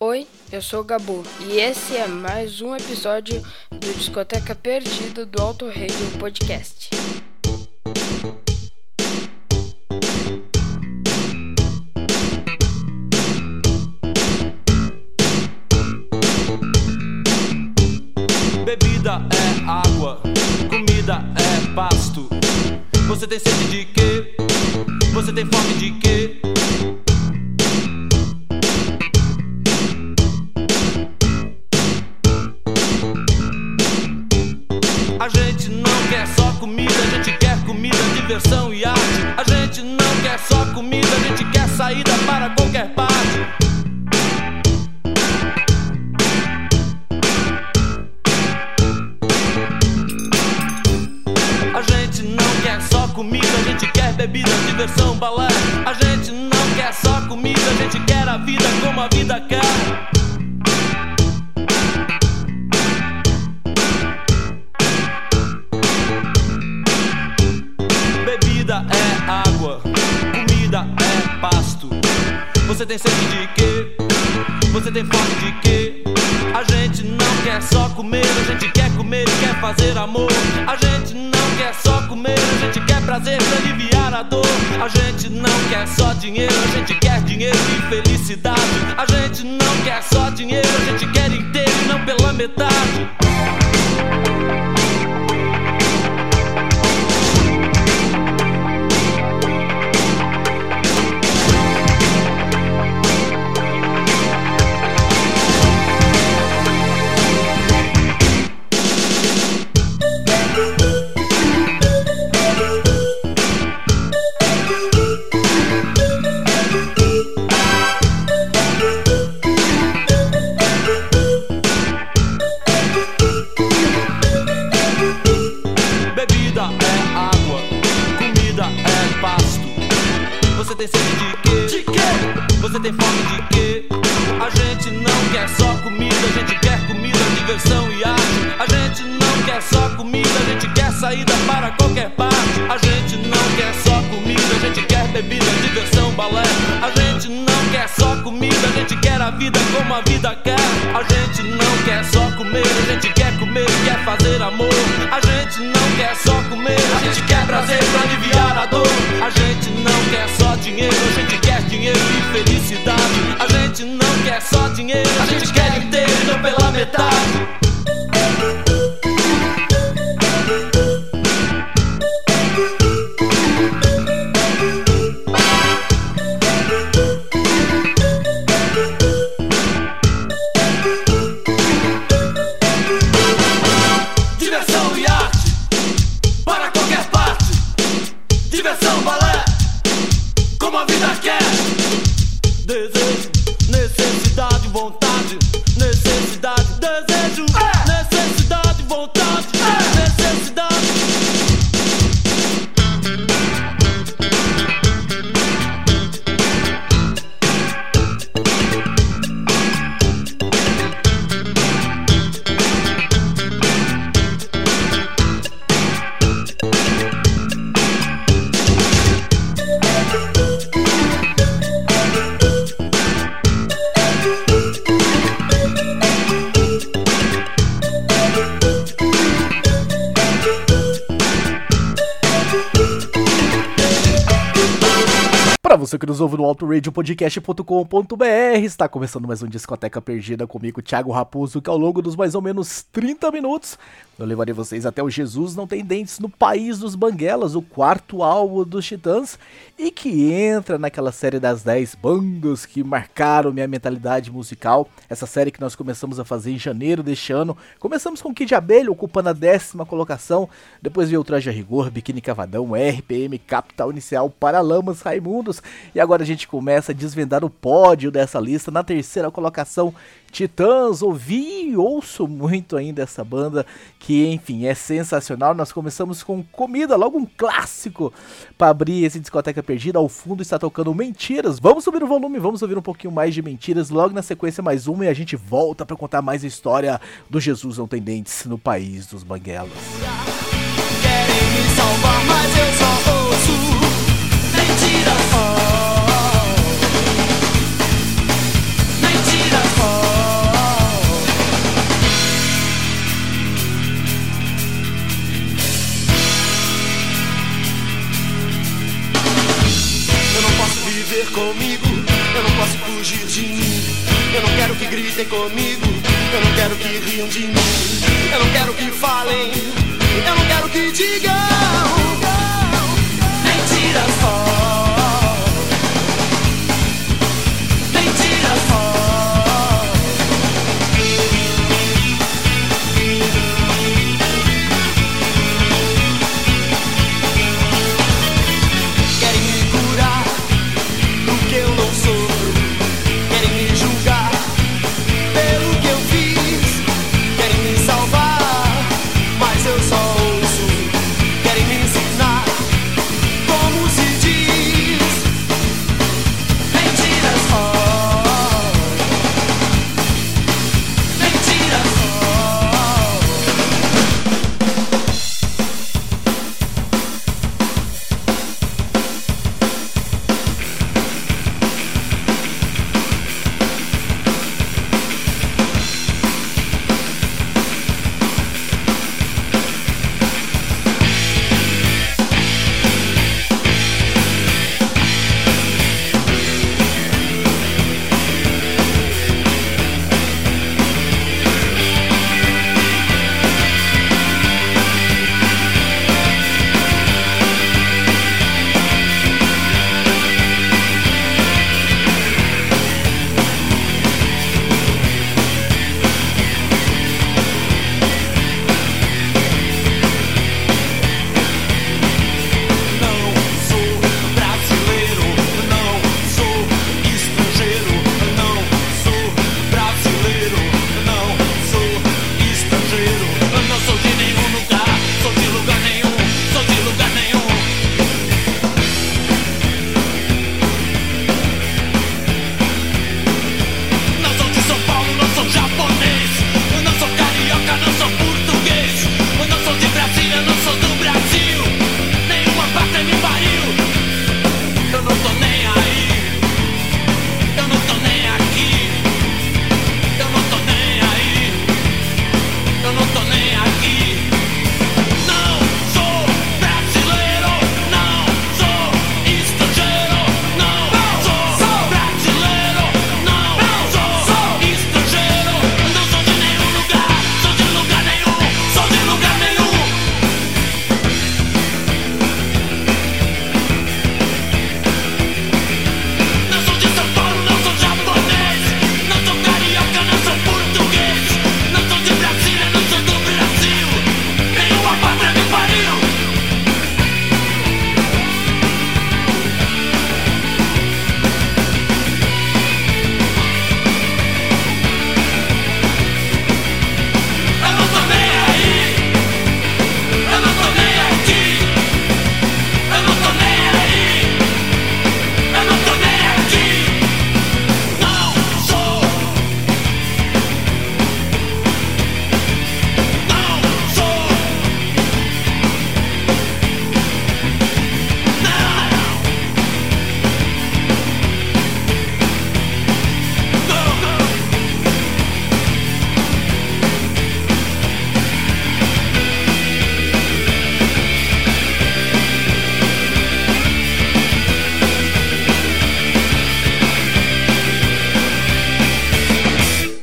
Oi, eu sou o Gabu e esse é mais um episódio do Discoteca Perdida do Auto Radio Podcast. Bebida é água, comida é pasto. Você tem sede de bebida, diversão, balé. A gente não quer só comida, a gente quer a vida como a vida quer. Bebida é água, comida é pasto. Você tem sede de quê? Você tem fome de quê? A gente não quer só comer, a gente quer fazer amor. A gente não quer só comer, a gente quer prazer pra aliviar a dor. A gente não quer só dinheiro, a gente quer dinheiro e felicidade. A gente não quer só dinheiro, a gente quer inteiro e não pela metade. Quer só dinheiro, a gente quer inteiro pela metade. Você que nos ouve no autoradiopodcast.com.br, está começando mais um Discoteca Perdida comigo, Thiago Raposo, que ao longo dos mais ou menos 30 minutos eu levarei vocês até o Jesus Não Tem Dentes no País dos Banguelas, o quarto álbum dos Titãs, e que entra naquela série das 10 bandas que marcaram minha mentalidade musical. Essa série que nós começamos a fazer em janeiro deste ano. Começamos com Kid Abelha, ocupando a décima colocação, depois veio o Traje a Rigor, Biquíni Cavadão, RPM, Capital Inicial, Paralamas, Raimundos, e agora a gente começa a desvendar o pódio dessa lista. Na terceira colocação, Titãs, ouvi e ouço muito ainda essa banda, que enfim é sensacional. Nós começamos com Comida, logo um clássico para abrir esse discoteca perdida. Ao fundo está tocando Mentiras. Vamos subir o volume, vamos ouvir um pouquinho mais de Mentiras. Logo na sequência, mais uma e a gente volta para contar mais a história do Jesus Não Tem Dentes no país dos Banguelos. Querem me salvar, mas comigo, eu não quero que riam de mim, eu não quero que falem, eu não quero que digam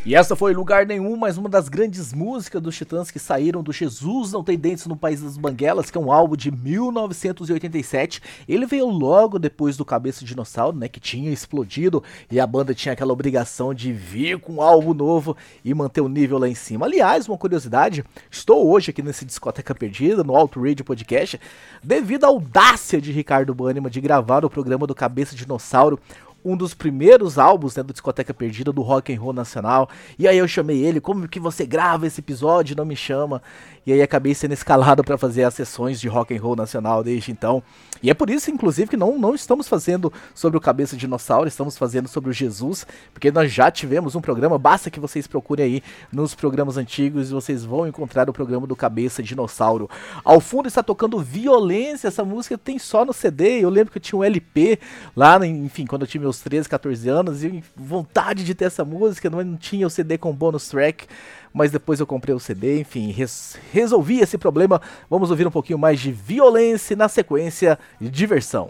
E essa foi Lugar Nenhum, mais uma das grandes músicas dos Titãs que saíram do Jesus Não Tem Dentes no País das Banguelas, que é um álbum de 1987. Ele veio logo depois do Cabeça de Dinossauro, né, que tinha explodido e a banda tinha aquela obrigação de vir com um álbum novo e manter o nível lá em cima. Aliás, uma curiosidade, estou hoje aqui nesse Discoteca Perdida, no Alto Radio Podcast, devido à audácia de Ricardo Banniman de gravar o programa do Cabeça de Dinossauro um dos primeiros álbuns né, do Discoteca Perdida do Rock and Roll Nacional. E aí eu chamei ele, como que você grava esse episódio, não me chama? E aí acabei sendo escalado para fazer as sessões de Rock and Roll Nacional desde então. E é por isso, inclusive, que não, não estamos fazendo sobre o Cabeça de Dinossauro, estamos fazendo sobre o Jesus, porque nós já tivemos um programa, basta que vocês procurem aí nos programas antigos e vocês vão encontrar o programa do Cabeça de Dinossauro. Ao fundo está tocando Violência, essa música tem só no CD, eu lembro que eu tinha um LP lá, enfim, quando eu tinha meus 13, 14 anos, e vontade de ter essa música, não tinha o CD com bônus track, mas depois eu comprei o CD, enfim, res resolvi esse problema. Vamos ouvir um pouquinho mais de violência na sequência de diversão.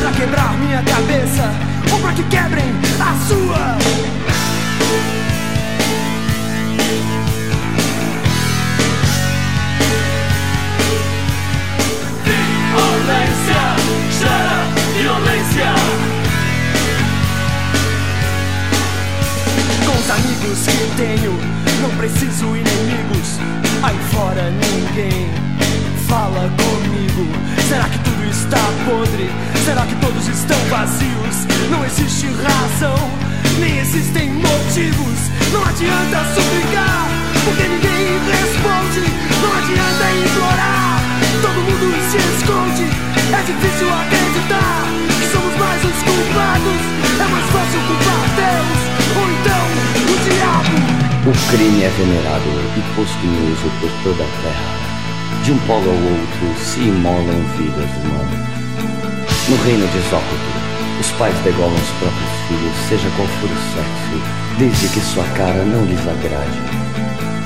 Pra quebrar minha cabeça, ou pra que quebrem a sua. Violência, gera violência. amigos que tenho não preciso inimigos. Aí fora ninguém fala comigo. Será que tudo está podre? Será que todos estão vazios? Não existe razão, nem existem motivos. Não adianta suplicar, porque ninguém responde. Não adianta implorar, todo mundo se esconde. É difícil acreditar O crime é venerado e uso por toda a terra. De um polo ao outro se imolam vidas humanas. No reino de Zócoto, os pais degolam os próprios filhos, seja qual for o sexo, desde que sua cara não lhes agrade.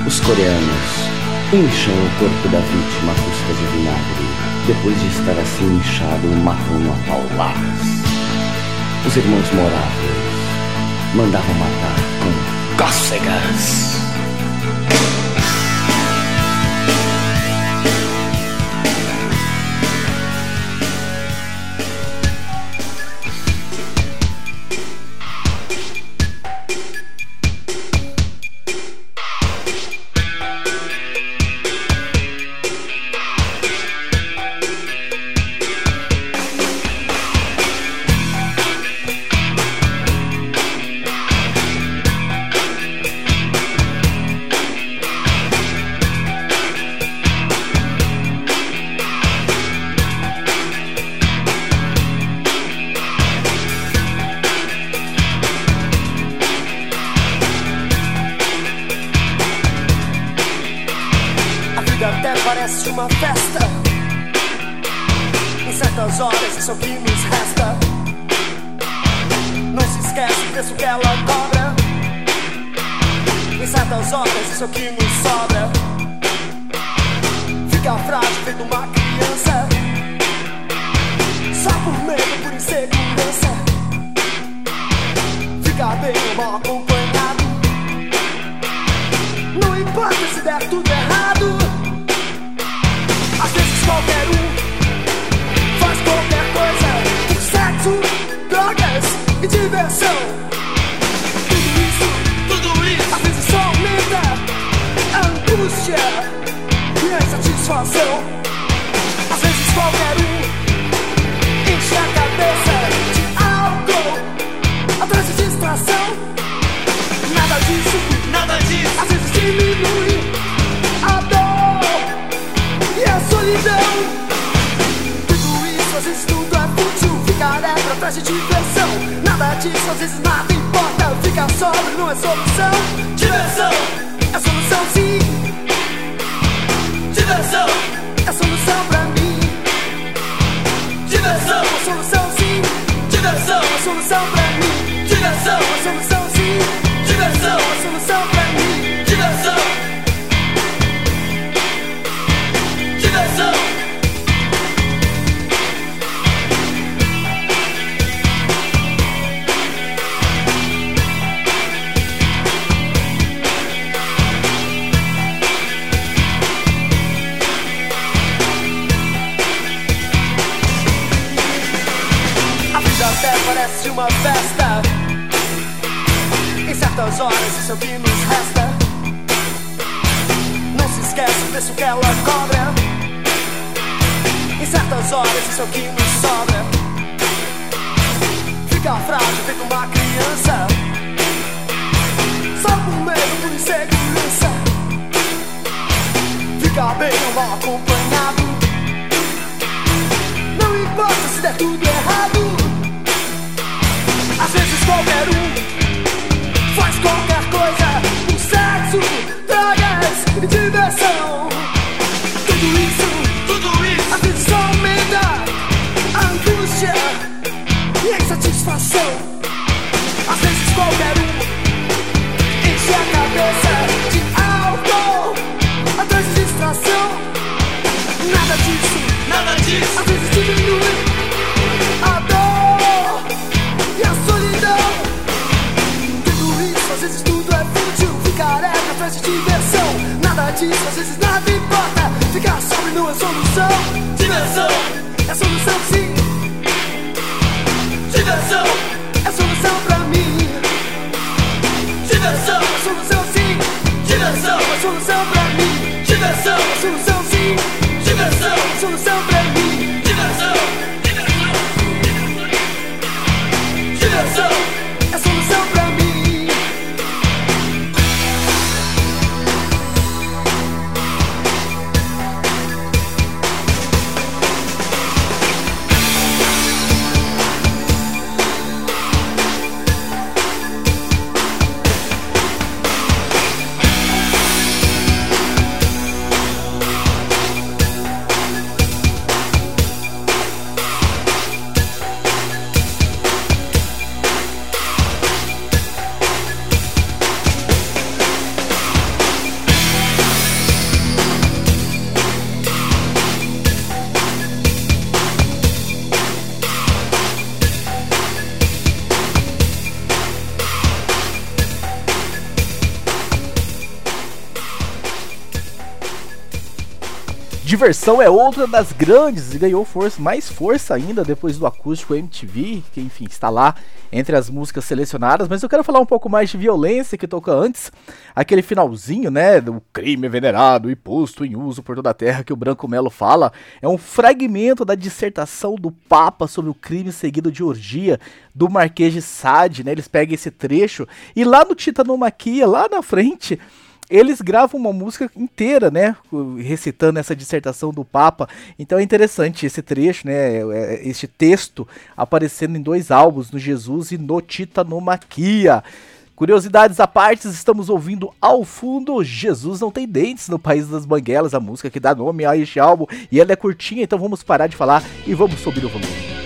Os coreanos incham o corpo da vítima à custa de vinagre. Depois de estar assim inchado, matam-no a pauladas. Os irmãos moráveis mandavam matar com gossegers. Angústia e a insatisfação. Às vezes qualquer um enche a cabeça de álcool atrás de distração. Nada disso nada disso. às vezes diminui a dor e a solidão. Tudo isso, às vezes tudo é fútil. Ficar é pra trás de diversão. Nada disso, às vezes nada importa. Ficar sóbrio não é solução. Diversão, que nos sobra. Fica frágil, feito uma criança. Só por medo, por insegurança. Fica bem mal acompanhado. Não importa se der tudo errado. Às vezes qualquer um faz qualquer coisa por sexo, drogas e diversão. Atrás distração. Nada disso nada disso. às vezes diminui a dor e a solidão. Tudo isso, às vezes tudo é fútil. Ficar é frente de diversão. Nada disso, às vezes nada importa. Ficar sóbrio não é solução. Diversão, É solução sim, diversão, é solução pra mim. diversão, solução sim. Diversão, uma solução pra mim. Diversão, solução sim. Diversão, solução pra mim. Diversão é outra das grandes e ganhou força, mais força ainda depois do acústico MTV, que enfim está lá entre as músicas selecionadas. Mas eu quero falar um pouco mais de violência que toca antes, aquele finalzinho, né, do crime venerado e posto em uso por toda a terra que o Branco Melo fala, é um fragmento da dissertação do Papa sobre o crime seguido de orgia do Marquês de Sade, né? Eles pegam esse trecho e lá no Titanomaquia, lá na frente, eles gravam uma música inteira, né, recitando essa dissertação do Papa. Então é interessante esse trecho, né, é, este texto aparecendo em dois álbuns, no Jesus e no Titanomaquia. Curiosidades à parte, estamos ouvindo ao fundo Jesus Não Tem Dentes no País das Banguelas, a música que dá nome a este álbum. E ela é curtinha, então vamos parar de falar e vamos subir o volume.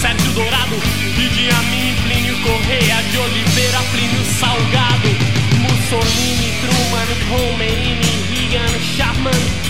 Sérgio Dourado Amin, Plínio Correia de Oliveira, Plínio Salgado Mussolini, Truman, Khomeini, Reagan, Chapman,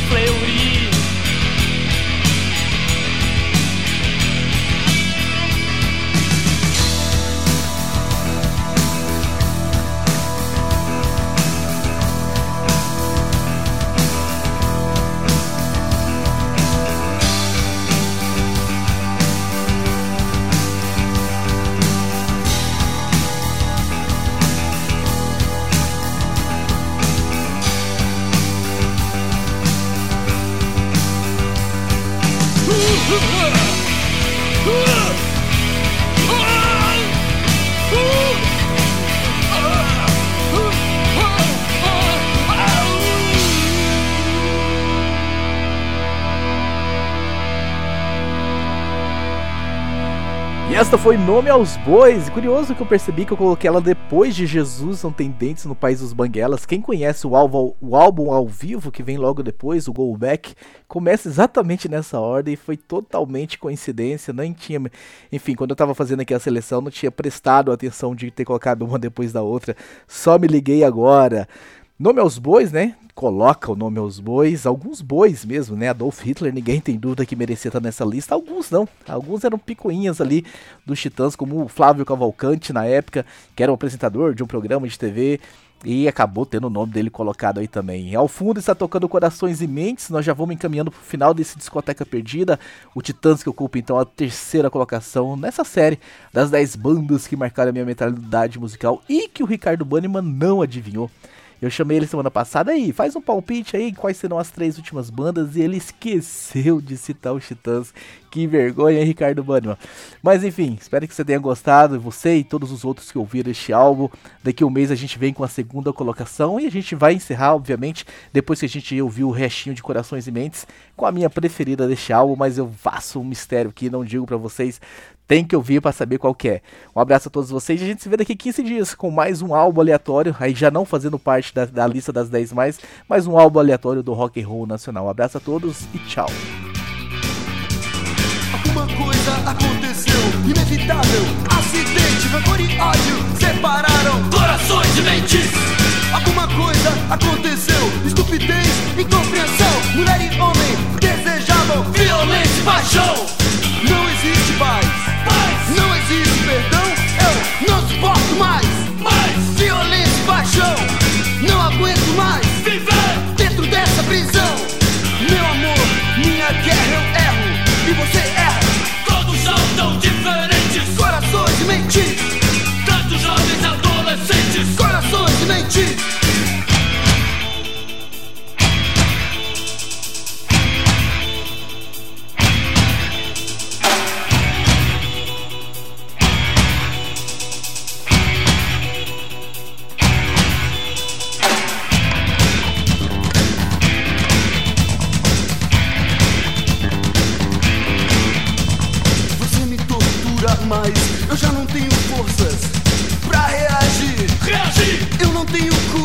esta foi Nome aos Bois. Curioso que eu percebi que eu coloquei ela depois de Jesus Não Tem Dentes no País dos Banguelas. Quem conhece o álbum, o álbum ao vivo que vem logo depois, o Go Back, começa exatamente nessa ordem. Foi totalmente coincidência. Nem tinha. Enfim, quando eu tava fazendo aqui a seleção, não tinha prestado atenção de ter colocado uma depois da outra. Só me liguei agora. Nome aos bois, né? Coloca o nome aos bois, alguns bois mesmo, né? Adolf Hitler, ninguém tem dúvida que merecia estar nessa lista. Alguns não, alguns eram picuinhas ali dos Titãs, como o Flávio Cavalcante na época, que era um apresentador de um programa de TV e acabou tendo o nome dele colocado aí também. Ao fundo está tocando Corações e Mentes, nós já vamos encaminhando para o final desse Discoteca Perdida. O Titãs que ocupa então a terceira colocação nessa série das 10 bandas que marcaram a minha mentalidade musical e que o Ricardo Banniman não adivinhou. Eu chamei ele semana passada aí, faz um palpite aí quais serão as três últimas bandas e ele esqueceu de citar os Titãs. Que vergonha, hein, Ricardo Banniman. Mas enfim, espero que você tenha gostado, você e todos os outros que ouviram este álbum. Daqui um mês a gente vem com a segunda colocação e a gente vai encerrar, obviamente, depois que a gente ouviu o restinho de Corações e Mentes, com a minha preferida deste álbum, mas eu faço um mistério aqui, não digo para vocês tem que ouvir para saber qual que é. Um abraço a todos vocês e a gente se vê daqui 15 dias com mais um álbum aleatório, aí já não fazendo parte da, da lista das 10 mais, mas um álbum aleatório do rock and roll nacional. Um abraço a todos e tchau. Alguma coisa aconteceu, inevitável, acidente, rancor e ódio separaram Corações e mentes, Alguma coisa aconteceu, estupidez, incompreensão, mulher e homem desejavam violência e paixão.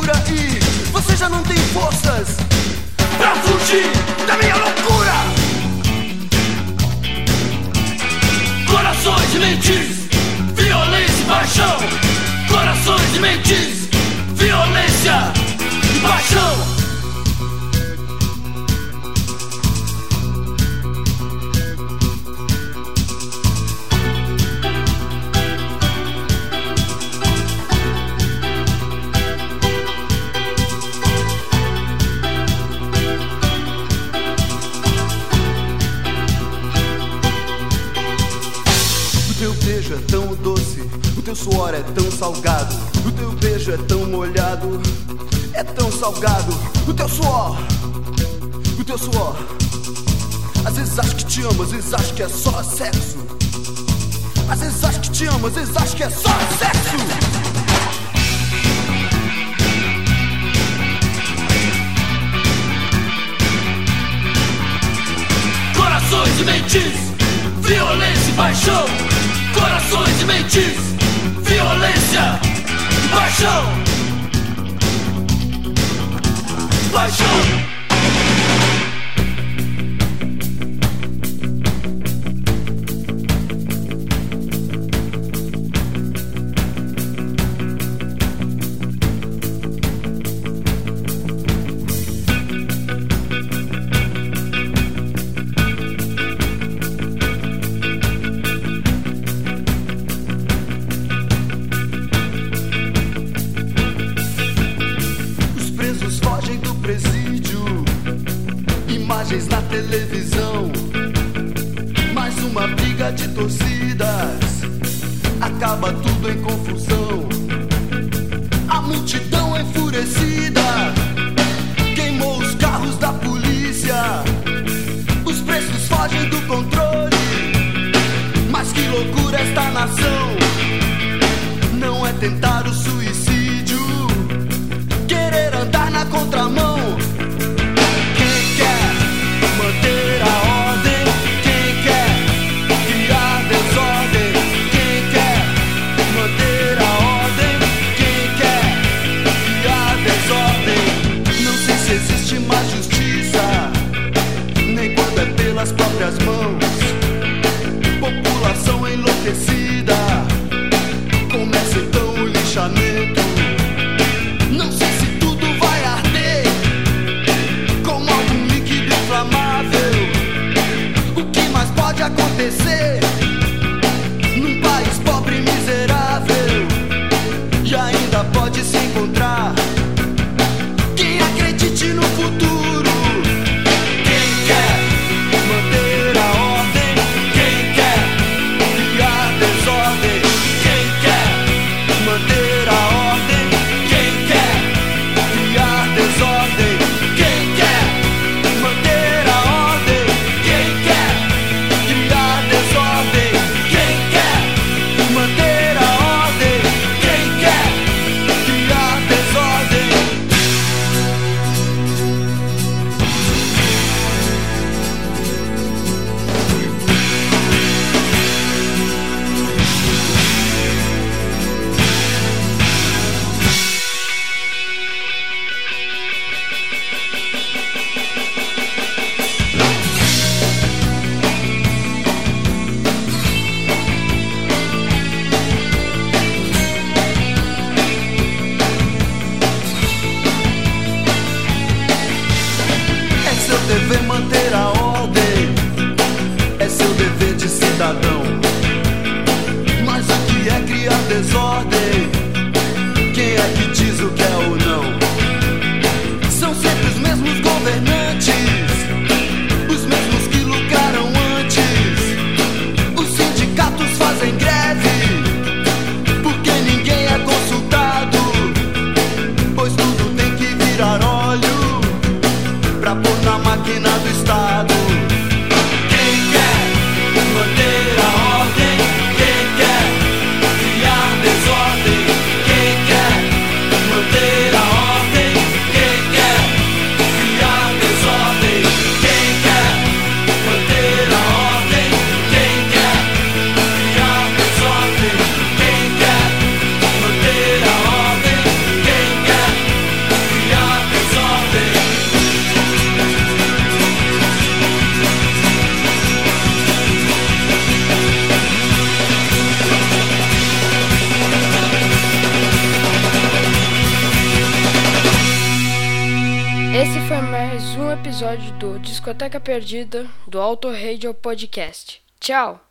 E você já não tem forças pra fugir. da minha loucura. Corações e mentes, é tão salgado, o teu beijo é tão molhado, é tão salgado, o teu suor, o teu suor. Às vezes acho que te amo, às vezes acho que é só sexo. Às vezes acho que te amo, às vezes acho que é só sexo. Corações e mentes, violência e paixão. Corações e mentes, 给我跪下快说快说 Imagens na televisão. Mais uma briga de torcidas. Acaba tudo em confusão. A multidão enfurecida. Queimou os carros da polícia. Os presos fogem do controle. Mas que loucura esta nação! Não é tentar o suicídio Discoteca Perdida do Auto Radio Podcast. Tchau!